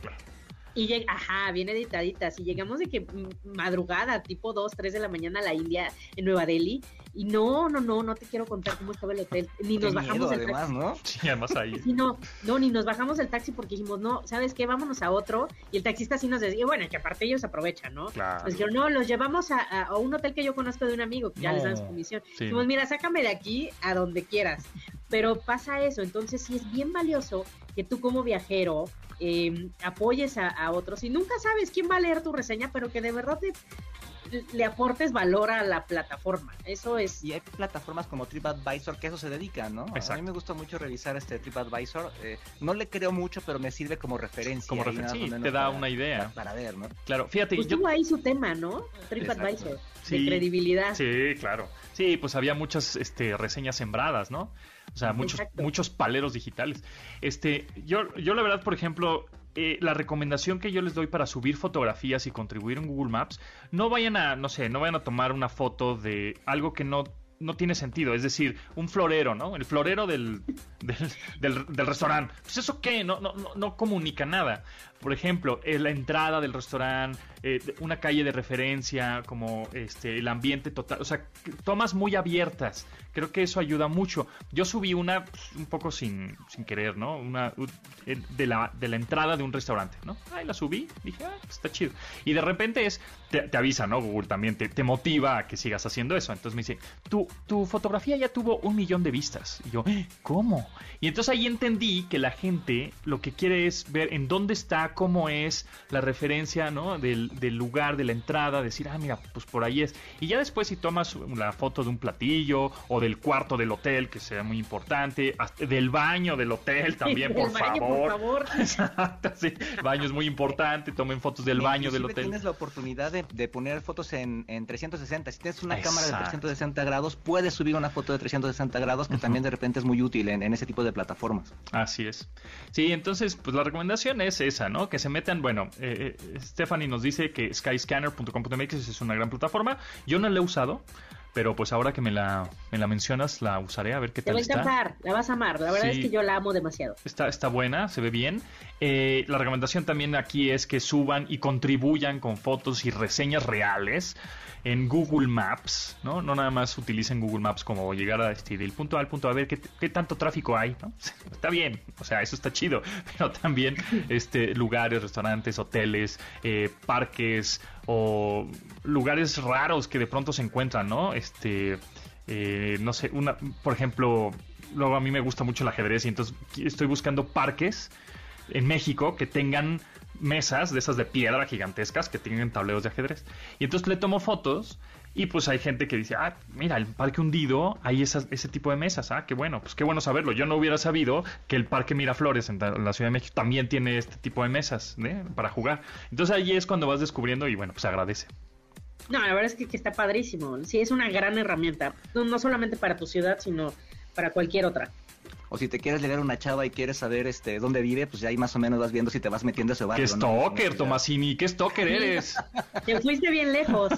Y llega, ajá, bien editaditas. Y llegamos de que madrugada, tipo 2, 3 de la mañana a la India, en Nueva Delhi. Y no, no, no, no te quiero contar cómo estaba el hotel. Ni nos bajamos del taxi. ¿no? Sí, además ahí. Sí, no, no, ni nos bajamos del taxi porque dijimos, no, ¿sabes qué? Vámonos a otro. Y el taxista sí nos decía, bueno, que aparte ellos aprovechan, ¿no? Claro. Nos dijeron, no, los llevamos a, a, un hotel que yo conozco de un amigo, que ya les dan su comisión. Dijimos, mira, sácame de aquí a donde quieras. Pero pasa eso, entonces sí es bien valioso que tú como viajero eh, apoyes a, otros y nunca sabes quién va a leer tu reseña, pero que de verdad le aportes valor a la plataforma. Eso es. Y hay plataformas como TripAdvisor que eso se dedican, ¿no? A mí me gusta mucho revisar este TripAdvisor. Eh, no le creo mucho, pero me sirve como referencia. Como referencia, te da una idea. Para, ver, ¿no? Claro, fíjate. Pues tuvo ahí su tema, ¿no? TripAdvisor. de credibilidad. Sí, claro. Sí, pues había muchas este, reseñas sembradas, ¿no? O sea, muchos, muchos paleros digitales. Este, yo, yo la verdad, por ejemplo, eh, la recomendación que yo les doy para subir fotografías y contribuir en Google Maps, no vayan a, no sé, no vayan a tomar una foto de algo que no no tiene sentido. Es decir, un florero, ¿no? El florero del, del, del, restaurante. Pues eso qué, no, no, no comunica nada. por ejemplo, es la entrada del restaurante, eh, una calle de referencia, como este el ambiente total, o sea, tomas muy abiertas. Creo que eso ayuda mucho. Yo subí una pues, un poco sin, sin querer, ¿no? Una de la, de la entrada de un restaurante, ¿no? Ahí la subí, dije, ah, está chido. Y de repente es, te, avisa, ¿no? Google también te, te, motiva a que sigas haciendo eso. Entonces me dice, tu, tu fotografía ya tuvo un millón de vistas. Y yo, ¿cómo? Y entonces ahí entendí que la gente lo que quiere es ver en dónde está, cómo es la referencia, ¿no? Del, del lugar, de la entrada, decir, ah, mira, pues por ahí es. Y ya después si tomas la foto de un platillo o del cuarto del hotel, que sea muy importante, del baño del hotel también, por, favor. por Exacto, sí. Baño es muy importante, tomen fotos del baño del hotel. Tienes la oportunidad de, poner fotos en, 360. Si tienes una cámara de 360 grados, puedes subir una foto de 360 grados, que también de repente es muy útil en, ese tipo de plataformas. Así es. Sí, entonces, pues la recomendación es esa, ¿no? Que se metan, bueno, eh, eh, Stephanie nos dice que skyscanner.com.mx es una gran plataforma. Yo no la he usado. Pero pues ahora que me la, me la mencionas, la usaré a ver qué tal está. Te va a encantar, la vas a amar. La verdad es que yo la amo demasiado. Está, está buena, se ve bien. Eh, la recomendación también aquí es que suban y contribuyan con fotos y reseñas reales en Google Maps, ¿no? No nada más utilicen Google Maps como llegar a este, del punto A al punto A, ver qué, qué tanto tráfico hay, ¿no? Está bien, o sea, eso está chido, pero también este, lugares, restaurantes, hoteles, eh, parques o lugares raros que de pronto se encuentran, ¿no? Este, eh, no sé, una, por ejemplo, luego a mí me gusta mucho el ajedrez y entonces estoy buscando parques en México que tengan mesas de esas de piedra gigantescas que tienen tableros de ajedrez. Y entonces le tomo fotos y pues hay gente que dice, ah, mira, el parque hundido hay ese tipo de mesas, ah, qué bueno, pues qué bueno saberlo. Yo no hubiera sabido que el parque Miraflores en la Ciudad de México también tiene este tipo de mesas ¿eh? para jugar. Entonces ahí es cuando vas descubriendo y bueno, pues agradece. No, la verdad es que, está padrísimo. Sí, es una gran herramienta, no solamente para tu ciudad, sino para cualquier otra o si te quieres llegar a una chava y quieres saber este dónde vive, pues ya ahí más o menos vas viendo si te vas metiendo a ese barrio. ¡Qué stalker, Tomasini! ¡Qué stalker eres! Te fuiste bien lejos.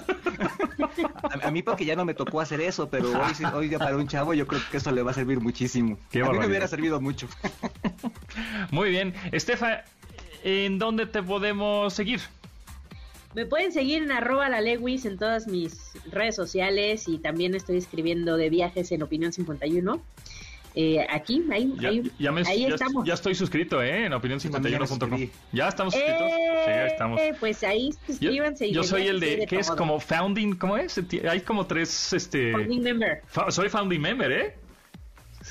A, mí porque ya no me tocó hacer eso, pero hoy, hoy ya para un chavo yo creo que eso le va a servir muchísimo. Qué a mí me hubiera servido mucho. Muy bien. Estefa, ¿en dónde te podemos seguir? Me pueden seguir en arroba la Lewis en todas mis redes sociales y también estoy escribiendo de viajes en Opinión 51. Eh, aquí, ahí, ahí, estamos. Ya estoy suscrito, ¿eh? En opinión51.com. Ya estamos suscritos. sí, ahí estamos. Eh, pues ahí suscríbanse. Yo, yo soy el de, ¿qué es? Como founding, ¿cómo es? Hay como tres, este... Founding member. soy founding member, ¿eh?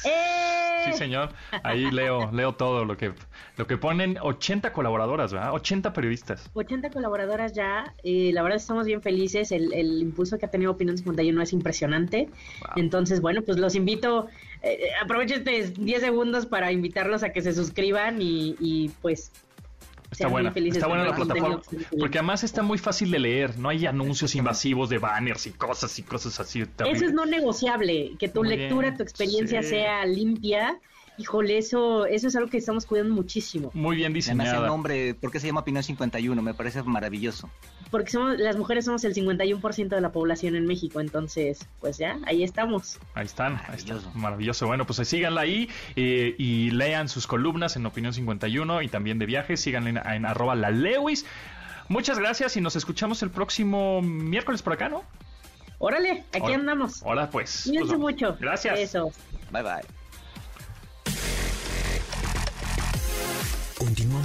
¡Eh! Sí, señor. Ahí leo, leo todo lo que, lo que ponen 80 colaboradoras, ¿verdad? 80 periodistas. 80 colaboradoras ya. y la verdad estamos bien felices. El, el impulso que ha tenido Opinión 51 es impresionante. Entonces, bueno, pues los invito. Eh, eh aprovecho este 10 segundos para invitarlos a que se suscriban y, y pues Está buena, está buena la plataforma. Porque además está muy fácil de leer. No hay anuncios invasivos de banners y cosas y cosas así. Eso es no negociable. Que tu lectura, tu experiencia sea limpia Híjole, eso, eso es algo que estamos cuidando muchísimo. Muy bien diseñado. el nombre, ¿por qué se llama Pinot 51? Me parece maravilloso. Porque somos, las mujeres somos el 51% de la población en México, entonces, pues ya, ahí estamos. Ahí están, maravilloso. maravilloso. Bueno, pues síganla ahí eh, y lean sus columnas en Opinión 51 y también de viajes, síganla en, en arroba la Lewis. Muchas gracias y nos escuchamos el próximo miércoles por acá, ¿no? Órale, aquí andamos. Hola, pues. Cuídense pues, mucho. Gracias. Eso. Bye bye.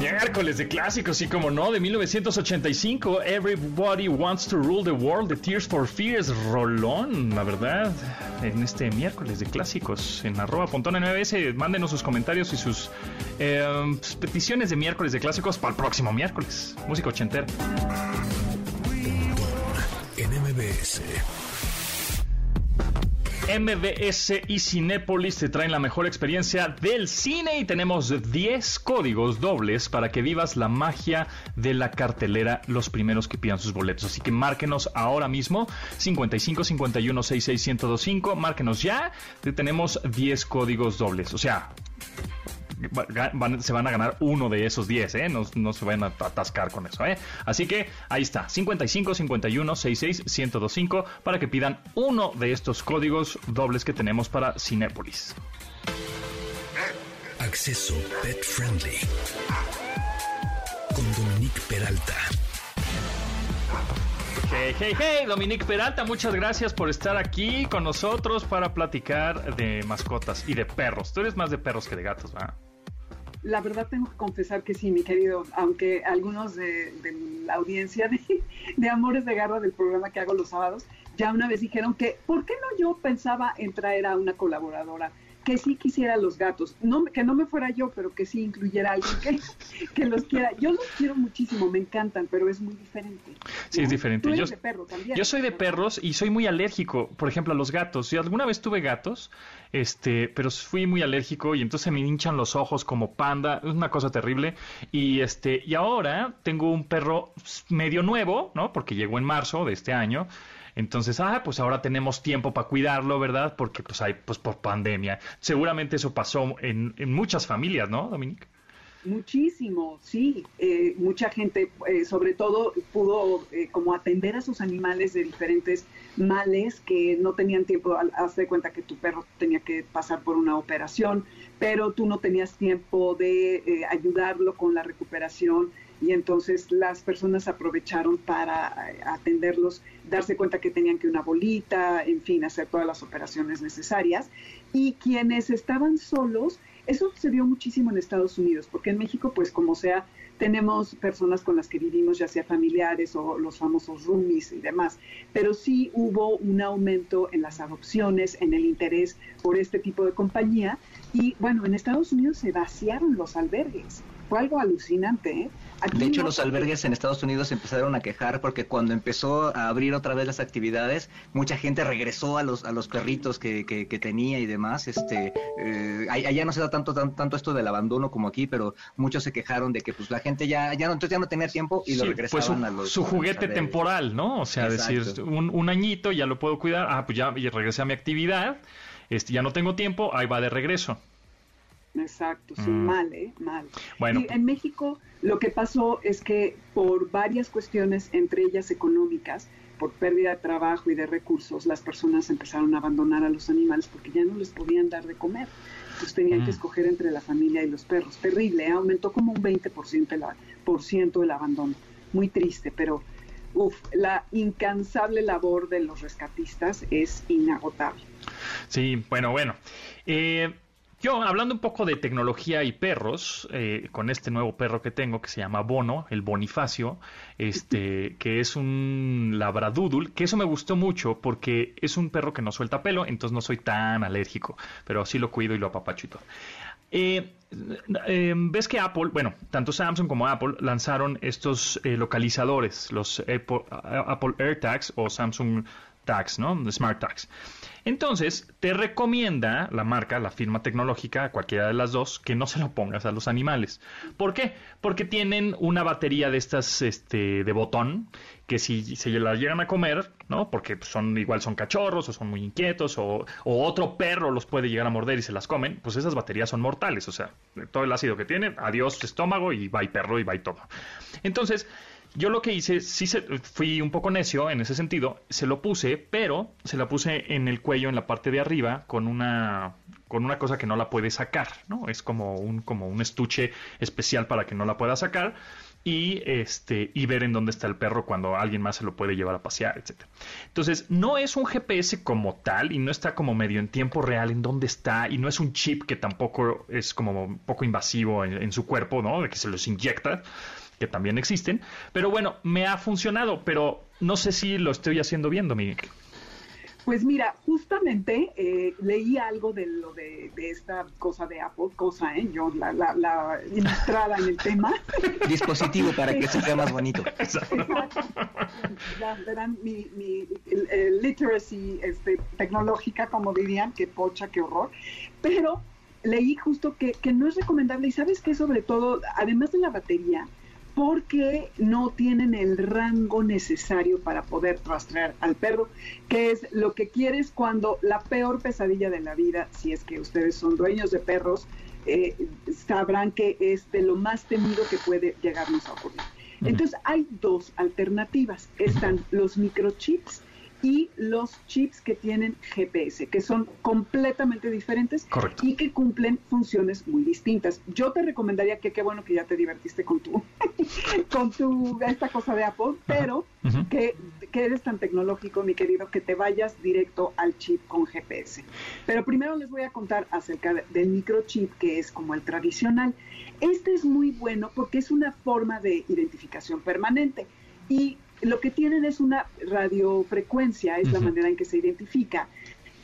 Miércoles de clásicos, sí como no, de 1985, Everybody Wants to Rule the World, de Tears for Fears, rolón, la verdad, en este miércoles de clásicos, en arroba pontón en MBS, mándenos sus comentarios y sus eh, peticiones de miércoles de clásicos para el próximo miércoles, música ochentera. en MBS. Y Cinépolis te traen la mejor experiencia del cine y tenemos 10 códigos dobles para que vivas la magia de la cartelera los primeros que pidan sus boletos. Así que márquenos ahora mismo 55 51 66 1025, márquenos ya, tenemos 10 códigos dobles. O sea, se van a ganar uno de esos 10, ¿eh? No, no, se vayan a atascar con eso, ¿eh? Así que ahí está, 55 51 66 1025 para que pidan uno de estos códigos dobles que tenemos para Cinépolis. Acceso Pet Friendly con Dominique Peralta. Hey, hey, hey, Dominique Peralta, muchas gracias por estar aquí con nosotros para platicar de mascotas y de perros. Tú eres más de perros que de gatos, ¿verdad? La verdad tengo que confesar que sí, mi querido, aunque algunos de, la audiencia de, de, Amores de Garra del programa que hago los sábados, ya una vez dijeron que, ¿por qué no yo pensaba en traer a una colaboradora? que sí quisiera los gatos, no, que no me fuera yo, pero que sí incluyera a alguien que, que los quiera. Yo los quiero muchísimo, me encantan, pero es muy diferente. Sí, es diferente. Tú yo, de perro también. Yo soy de perros y soy muy alérgico, por ejemplo, a los gatos. Si alguna vez tuve gatos, este, pero fui muy alérgico y entonces me hinchan los ojos como panda, es una cosa terrible. Y este, y ahora tengo un perro medio nuevo, ¿no? Porque llegó en marzo de este año. Entonces, ah, pues ahora tenemos tiempo para cuidarlo, ¿verdad? Porque pues hay, pues por pandemia. Seguramente eso pasó en, en muchas familias, ¿no, Dominique? Muchísimo, sí. Eh, mucha gente, eh, sobre todo, pudo eh, como atender a sus animales de diferentes males que no tenían tiempo. Haz de cuenta que tu perro tenía que pasar por una operación, pero tú no tenías tiempo de ayudarlo con la recuperación y entonces las personas aprovecharon para atenderlos, darse cuenta que tenían que una bolita, en fin, hacer todas las operaciones necesarias. Y quienes estaban solos, eso se vio muchísimo en Estados Unidos, porque en México, pues como sea, tenemos personas con las que vivimos, ya sea familiares o los famosos roomies y demás, pero sí hubo un aumento en las adopciones, en el interés por este tipo de compañía. Y bueno, en Estados Unidos se vaciaron los albergues. Fue algo alucinante, ¿eh? de hecho, los albergues en Estados Unidos empezaron a quejar porque cuando empezó a abrir otra vez las actividades, mucha gente regresó a los a los perritos que, que, tenía y demás. Este, eh, allá no se da tanto, tanto esto del abandono como aquí, pero muchos se quejaron de que pues la gente ya ya no entonces ya no tenía tiempo y lo pues, regresaban a los su juguete temporal, ¿no? O sea, decir un, un añito ya lo puedo cuidar, ah pues ya regresé a mi actividad, este ya no tengo tiempo, ahí va de regreso. Exacto, sí, mm. mal, ¿eh? Mal. Bueno. Y en México lo que pasó es que por varias cuestiones, entre ellas económicas, por pérdida de trabajo y de recursos, las personas empezaron a abandonar a los animales porque ya no les podían dar de comer. Entonces tenían que mm. escoger entre la familia y los perros. Terrible, ¿eh? aumentó como un 20% el, por ciento el abandono. Muy triste, pero uf, la incansable labor de los rescatistas es inagotable. Sí, bueno, bueno. Eh, yo, hablando un poco de tecnología y perros, eh, con este nuevo perro que tengo que se llama Bono, el Bonifacio, este, que es un labradoodle, que eso me gustó mucho porque es un perro que no suelta pelo, entonces no soy tan alérgico, pero sí lo cuido y lo apapacho y todo. Eh, eh, ves que Apple, bueno, tanto Samsung como Apple lanzaron estos localizadores, los Apple, Apple AirTags o Samsung Tags, ¿no? Smart Tags. Entonces, te recomienda la marca, la firma tecnológica, cualquiera de las dos, que no se lo pongas a los animales. ¿Por qué? Porque tienen una batería de estas este, de botón que si se las llegan a comer, ¿no? Porque son igual son cachorros o son muy inquietos o, otro perro los puede llegar a morder y se las comen, pues esas baterías son mortales, o sea, todo el ácido que tienen, adiós estómago y va y perro y va y todo. Entonces, yo lo que hice, sí se, fui un poco necio en ese sentido, se lo puse, pero se la puse en el cuello, en la parte de arriba, con una, con una cosa que no la puede sacar, ¿no? Es como un, como un estuche especial para que no la pueda sacar y este y ver en dónde está el perro cuando alguien más se lo puede llevar a pasear, etcétera. Entonces, no es un GPS como tal y no está como medio en tiempo real en dónde está y no es un chip que tampoco es como un poco invasivo en, en su cuerpo, ¿no? De que se los inyecta que también existen. Pero bueno, me ha funcionado, pero no sé si lo estoy haciendo bien, Dominique. Pues mira, justamente eh, leí algo de lo de, esta cosa de Apple, cosa, ¿eh? Yo, la, la, la ilustrada en el tema. Dispositivo para que se vea más bonito. Exacto. Ya verán mi, mi literacy este, tecnológica, como dirían, que pocha, qué horror. Pero leí justo que, que no es recomendable, y sabes que sobre todo, además de la batería, porque no tienen el rango necesario para poder rastrear al perro, que es lo que quieres cuando la peor pesadilla de la vida, si es que ustedes son dueños de perros, eh, sabrán que es de lo más temido que puede llegarnos a ocurrir. Entonces hay dos alternativas. Están los microchips y los chips que tienen GPS, que son completamente diferentes y que cumplen funciones muy distintas. Yo te recomendaría que qué bueno que ya te divertiste con tu con tu esta cosa de Apple, pero Que, que eres tan tecnológico, mi querido, que te vayas directo al chip con GPS. Pero primero les voy a contar acerca del microchip, que es como el tradicional. Este es muy bueno porque es una forma de identificación permanente y lo que tienen es una radiofrecuencia, es la manera en que se identifica,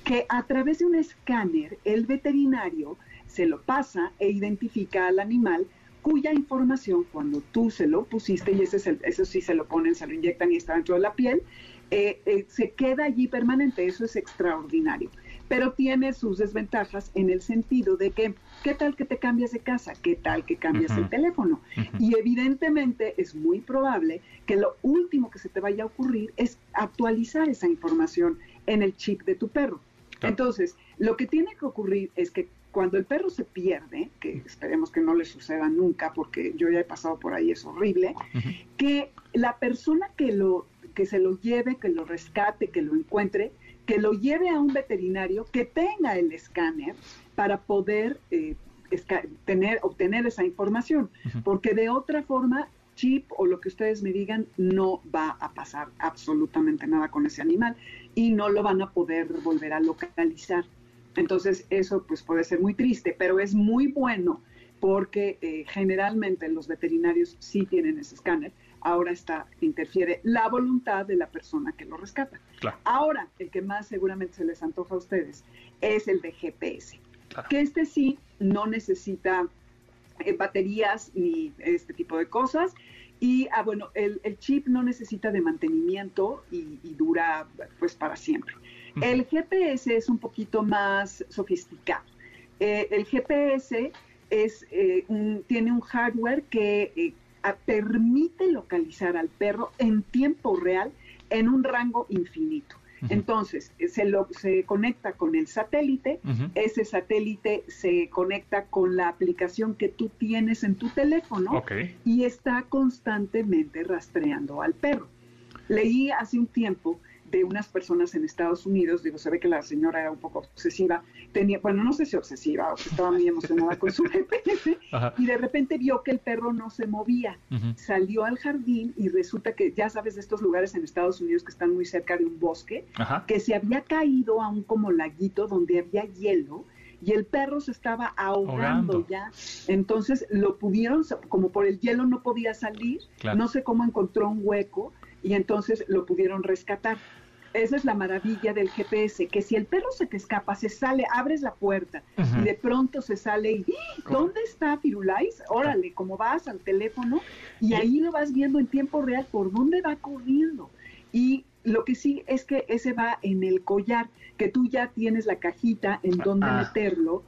que a través de un escáner el veterinario se lo pasa e identifica al animal cuya información cuando tú se lo pusiste, y ese es el, eso sí se lo ponen, se lo inyectan y está dentro de la piel, eh, eh, se queda allí permanente, eso es extraordinario pero tiene sus desventajas en el sentido de que, ¿qué tal que te cambias de casa? ¿Qué tal que cambias el teléfono? Y evidentemente es muy probable que lo último que se te vaya a ocurrir es actualizar esa información en el chip de tu perro. Entonces, lo que tiene que ocurrir es que cuando el perro se pierde, que esperemos que no le suceda nunca, porque yo ya he pasado por ahí, es horrible, que la persona que lo que se lo lleve, que lo rescate, que lo encuentre, que lo lleve a un veterinario que tenga el escáner para poder eh, tener, obtener esa información, porque de otra forma chip o lo que ustedes me digan, no va a pasar absolutamente nada con ese animal y no lo van a poder volver a localizar. Entonces eso pues puede ser muy triste, pero es muy bueno porque eh, generalmente los veterinarios sí tienen ese escáner ahora está, interfiere la voluntad de la persona que lo rescata. Ahora, el que más seguramente se les antoja a ustedes es el de GPS, que este sí no necesita eh, baterías ni este tipo de cosas. Y, ah, bueno, el, chip no necesita de mantenimiento y, dura pues para siempre. El GPS es un poquito más sofisticado. Eh, el GPS es, eh, tiene un hardware que permite localizar al perro en tiempo real en un rango infinito. Entonces, se, lo, se conecta con el satélite, ese satélite se conecta con la aplicación que tú tienes en tu teléfono y está constantemente rastreando al perro. Leí hace un tiempo de unas personas en Estados Unidos, digo, se ve que la señora era un poco obsesiva, tenía, bueno, no sé si obsesiva o que estaba muy emocionada con su GPS, y de repente vio que el perro no se movía, salió al jardín y resulta que, ya sabes, de estos lugares en Estados Unidos que están muy cerca de un bosque, que se había caído a un como laguito donde había hielo, y el perro se estaba ahogando, ya. Entonces lo pudieron, como por el hielo no podía salir, no sé cómo encontró un hueco y entonces lo pudieron rescatar. Esa es la maravilla del GPS, que si el perro se te escapa, se sale, abres la puerta y de pronto se sale y ¿dónde está Firulais? Órale, como vas al teléfono y ahí lo vas viendo en tiempo real por dónde va corriendo. Y lo que sí es que ese va en el collar, que tú ya tienes la cajita en donde ah. meterlo,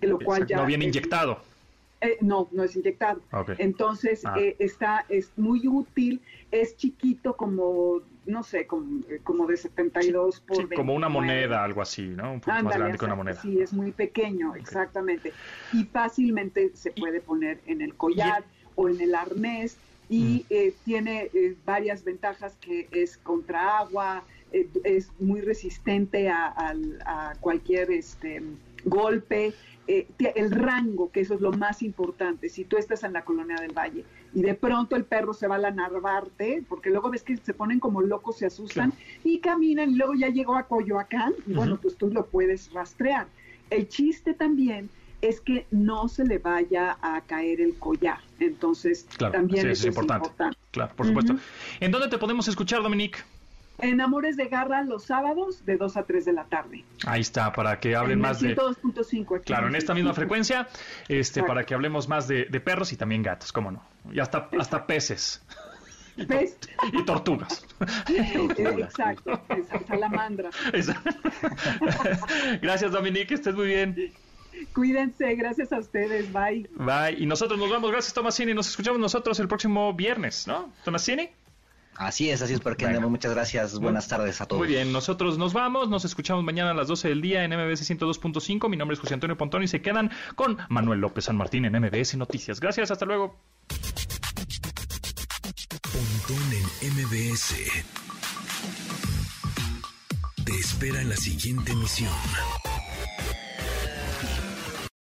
lo cual ya... No viene inyectado. Eh, no, no es inyectado. Entonces ah. eh, está, es muy útil, es chiquito como, no sé, como, eh, como de 72 por sí, Como una moneda, algo así, ¿no? Un poco más grande que una moneda. Sí, es muy pequeño, exactamente. Y fácilmente se puede poner en el collar o en el arnés y mm. tiene varias ventajas que es contra agua, es muy resistente a, a cualquier este golpe, eh, el rango, que eso es lo más importante. Si tú estás en la colonia del Valle y de pronto el perro se va a la narvarte, porque luego ves que se ponen como locos, se asustan y caminan y luego ya llegó a Coyoacán y bueno, pues tú lo puedes rastrear. El chiste también es que no se le vaya a caer el collar. Entonces, también es, importante. Claro, por supuesto. ¿En dónde te podemos escuchar, Dominique? En Amores de Garra los sábados de 2 a 3 de la tarde. Ahí está, para que hablen más de... 102.5 Claro, en esta misma frecuencia, este, para que hablemos más de, perros y también gatos, cómo no. Y hasta, hasta peces. ¿Pez? Y tortugas. Exacto, salamandra. Gracias, Dominique, estés muy bien. Cuídense, gracias a ustedes, bye. Bye, y nosotros nos vamos, gracias Tomasini, nos escuchamos nosotros el próximo viernes, ¿no? Tomasini. Así es, así es, porque andemos. Muchas gracias. Buenas tardes a todos. Muy bien, nosotros nos vamos. Nos escuchamos mañana a las 12 del día en MBS 102.5. Mi nombre es José Antonio Pontón y se quedan con Manuel López San Martín en MBS Noticias. Gracias, hasta luego. Pontón en MBS. Te espera en la siguiente emisión.